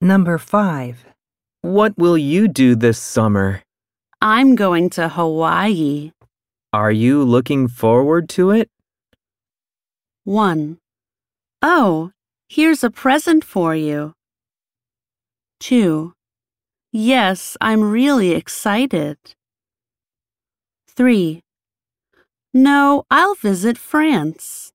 Number 5. What will you do this summer? I'm going to Hawaii. Are you looking forward to it? 1. Oh, here's a present for you. 2. Yes, I'm really excited. 3. No, I'll visit France.